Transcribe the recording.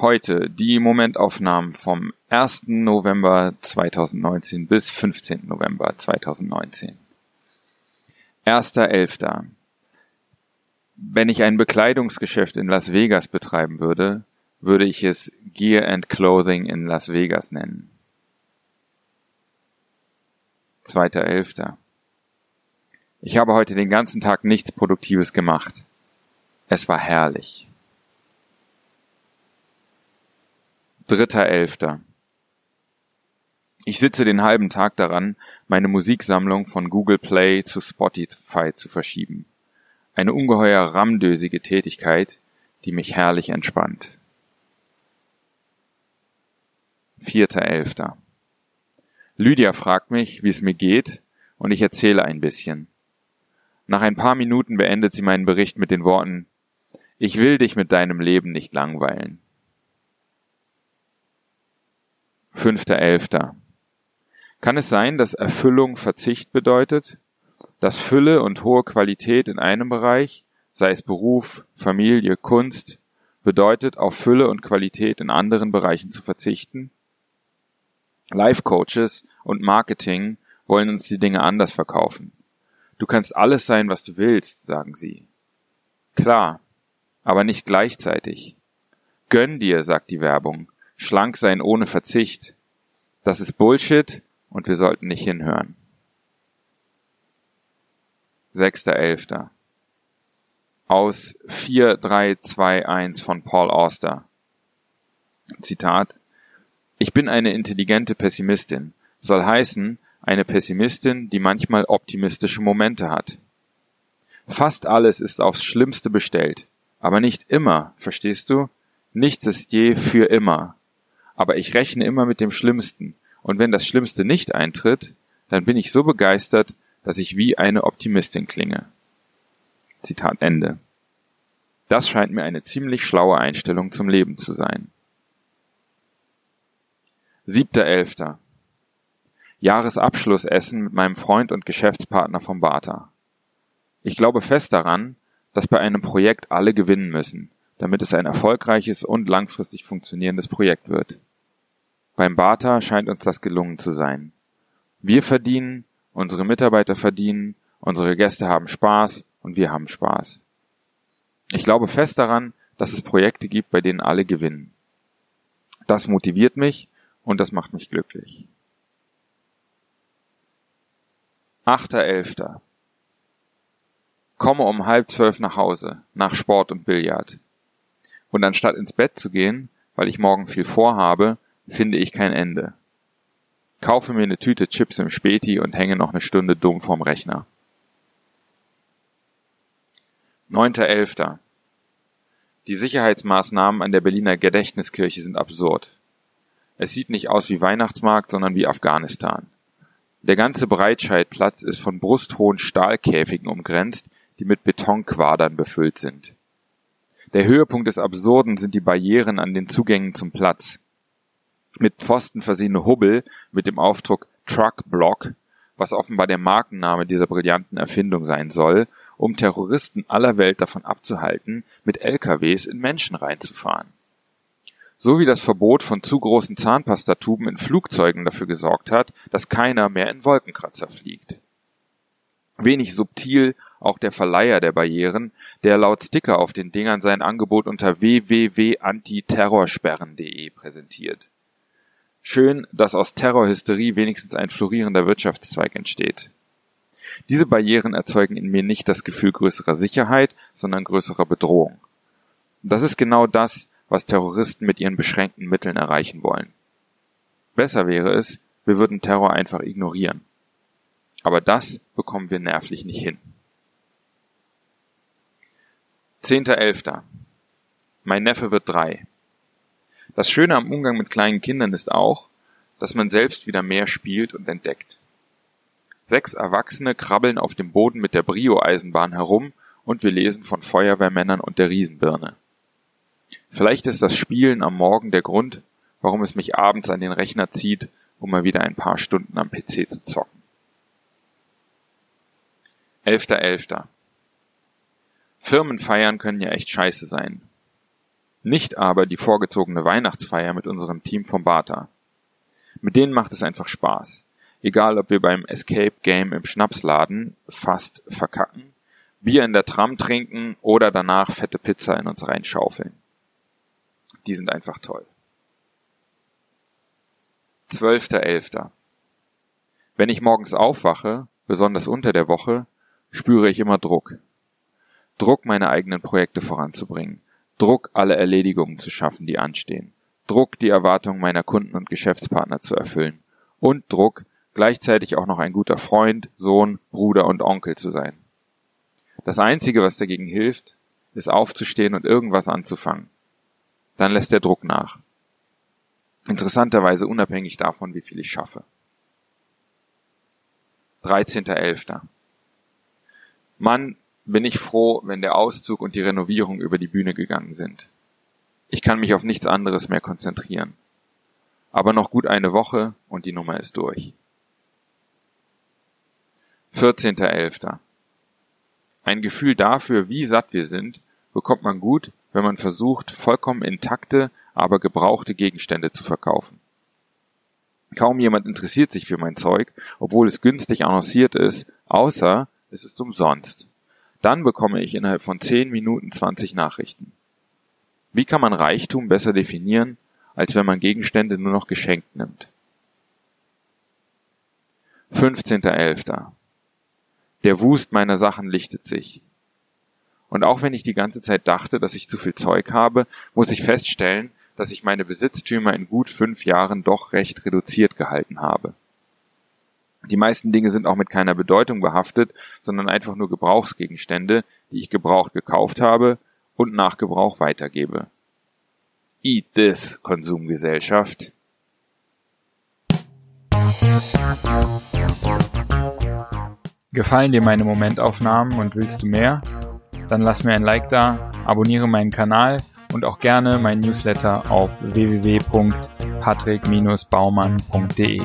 Heute die Momentaufnahmen vom 1. November 2019 bis 15. November 2019. 1.11. Wenn ich ein Bekleidungsgeschäft in Las Vegas betreiben würde, würde ich es Gear and Clothing in Las Vegas nennen. 2.11. Ich habe heute den ganzen Tag nichts Produktives gemacht. Es war herrlich. 3.11. Ich sitze den halben Tag daran, meine Musiksammlung von Google Play zu Spotify zu verschieben. Eine ungeheuer ramdösige Tätigkeit, die mich herrlich entspannt. 4.11. Lydia fragt mich, wie es mir geht, und ich erzähle ein bisschen. Nach ein paar Minuten beendet sie meinen Bericht mit den Worten Ich will dich mit deinem Leben nicht langweilen. 5.11. Kann es sein, dass Erfüllung Verzicht bedeutet? Dass Fülle und hohe Qualität in einem Bereich, sei es Beruf, Familie, Kunst, bedeutet, auf Fülle und Qualität in anderen Bereichen zu verzichten? Life Coaches und Marketing wollen uns die Dinge anders verkaufen. Du kannst alles sein, was du willst, sagen sie. Klar, aber nicht gleichzeitig. Gönn dir, sagt die Werbung. Schlank sein ohne Verzicht. Das ist Bullshit und wir sollten nicht hinhören. 6.11. Aus 4321 von Paul Auster. Zitat ich bin eine intelligente Pessimistin, soll heißen, eine Pessimistin, die manchmal optimistische Momente hat. Fast alles ist aufs Schlimmste bestellt, aber nicht immer, verstehst du? Nichts ist je für immer. Aber ich rechne immer mit dem Schlimmsten, und wenn das Schlimmste nicht eintritt, dann bin ich so begeistert, dass ich wie eine Optimistin klinge. Zitat Ende. Das scheint mir eine ziemlich schlaue Einstellung zum Leben zu sein. Siebter Elfter. Jahresabschlussessen mit meinem Freund und Geschäftspartner vom Bata. Ich glaube fest daran, dass bei einem Projekt alle gewinnen müssen, damit es ein erfolgreiches und langfristig funktionierendes Projekt wird. Beim Bata scheint uns das gelungen zu sein. Wir verdienen, unsere Mitarbeiter verdienen, unsere Gäste haben Spaß und wir haben Spaß. Ich glaube fest daran, dass es Projekte gibt, bei denen alle gewinnen. Das motiviert mich und das macht mich glücklich. Achter Elfter. Komme um halb zwölf nach Hause, nach Sport und Billard. Und anstatt ins Bett zu gehen, weil ich morgen viel vorhabe, finde ich kein Ende. Kaufe mir eine Tüte Chips im Späti und hänge noch eine Stunde dumm vorm Rechner. Neunter Elfter. Die Sicherheitsmaßnahmen an der Berliner Gedächtniskirche sind absurd. Es sieht nicht aus wie Weihnachtsmarkt, sondern wie Afghanistan. Der ganze Breitscheidplatz ist von brusthohen Stahlkäfigen umgrenzt, die mit Betonquadern befüllt sind. Der Höhepunkt des Absurden sind die Barrieren an den Zugängen zum Platz. Mit Pfosten versehene Hubbel mit dem Aufdruck Truck Block, was offenbar der Markenname dieser brillanten Erfindung sein soll, um Terroristen aller Welt davon abzuhalten, mit LKWs in Menschen reinzufahren so wie das Verbot von zu großen Zahnpastatuben in Flugzeugen dafür gesorgt hat, dass keiner mehr in Wolkenkratzer fliegt. Wenig subtil auch der Verleiher der Barrieren, der laut Sticker auf den Dingern sein Angebot unter www.antiterrorsperren.de präsentiert. Schön, dass aus Terrorhysterie wenigstens ein florierender Wirtschaftszweig entsteht. Diese Barrieren erzeugen in mir nicht das Gefühl größerer Sicherheit, sondern größerer Bedrohung. Das ist genau das, was Terroristen mit ihren beschränkten Mitteln erreichen wollen. Besser wäre es, wir würden Terror einfach ignorieren. Aber das bekommen wir nervlich nicht hin. 10.11. Mein Neffe wird drei. Das Schöne am Umgang mit kleinen Kindern ist auch, dass man selbst wieder mehr spielt und entdeckt. Sechs Erwachsene krabbeln auf dem Boden mit der Brio-Eisenbahn herum und wir lesen von Feuerwehrmännern und der Riesenbirne. Vielleicht ist das Spielen am Morgen der Grund, warum es mich abends an den Rechner zieht, um mal wieder ein paar Stunden am PC zu zocken. 11.11. .11. Firmenfeiern können ja echt scheiße sein. Nicht aber die vorgezogene Weihnachtsfeier mit unserem Team vom Bata. Mit denen macht es einfach Spaß. Egal, ob wir beim Escape Game im Schnapsladen fast verkacken, Bier in der Tram trinken oder danach fette Pizza in uns reinschaufeln. Die sind einfach toll. 12.11. Wenn ich morgens aufwache, besonders unter der Woche, spüre ich immer Druck. Druck, meine eigenen Projekte voranzubringen. Druck, alle Erledigungen zu schaffen, die anstehen. Druck, die Erwartungen meiner Kunden und Geschäftspartner zu erfüllen. Und Druck, gleichzeitig auch noch ein guter Freund, Sohn, Bruder und Onkel zu sein. Das Einzige, was dagegen hilft, ist aufzustehen und irgendwas anzufangen. Dann lässt der Druck nach. Interessanterweise unabhängig davon, wie viel ich schaffe. 13.11. Mann, bin ich froh, wenn der Auszug und die Renovierung über die Bühne gegangen sind. Ich kann mich auf nichts anderes mehr konzentrieren. Aber noch gut eine Woche und die Nummer ist durch. 14.11. Ein Gefühl dafür, wie satt wir sind, bekommt man gut, wenn man versucht, vollkommen intakte, aber gebrauchte Gegenstände zu verkaufen. Kaum jemand interessiert sich für mein Zeug, obwohl es günstig annonciert ist, außer es ist umsonst. Dann bekomme ich innerhalb von 10 Minuten 20 Nachrichten. Wie kann man Reichtum besser definieren, als wenn man Gegenstände nur noch geschenkt nimmt? 15.11. Der Wust meiner Sachen lichtet sich. Und auch wenn ich die ganze Zeit dachte, dass ich zu viel Zeug habe, muss ich feststellen, dass ich meine Besitztümer in gut fünf Jahren doch recht reduziert gehalten habe. Die meisten Dinge sind auch mit keiner Bedeutung behaftet, sondern einfach nur Gebrauchsgegenstände, die ich gebraucht gekauft habe und nach Gebrauch weitergebe. Eat this, Konsumgesellschaft. Gefallen dir meine Momentaufnahmen und willst du mehr? Dann lass mir ein Like da, abonniere meinen Kanal und auch gerne mein Newsletter auf www.patrick-baumann.de.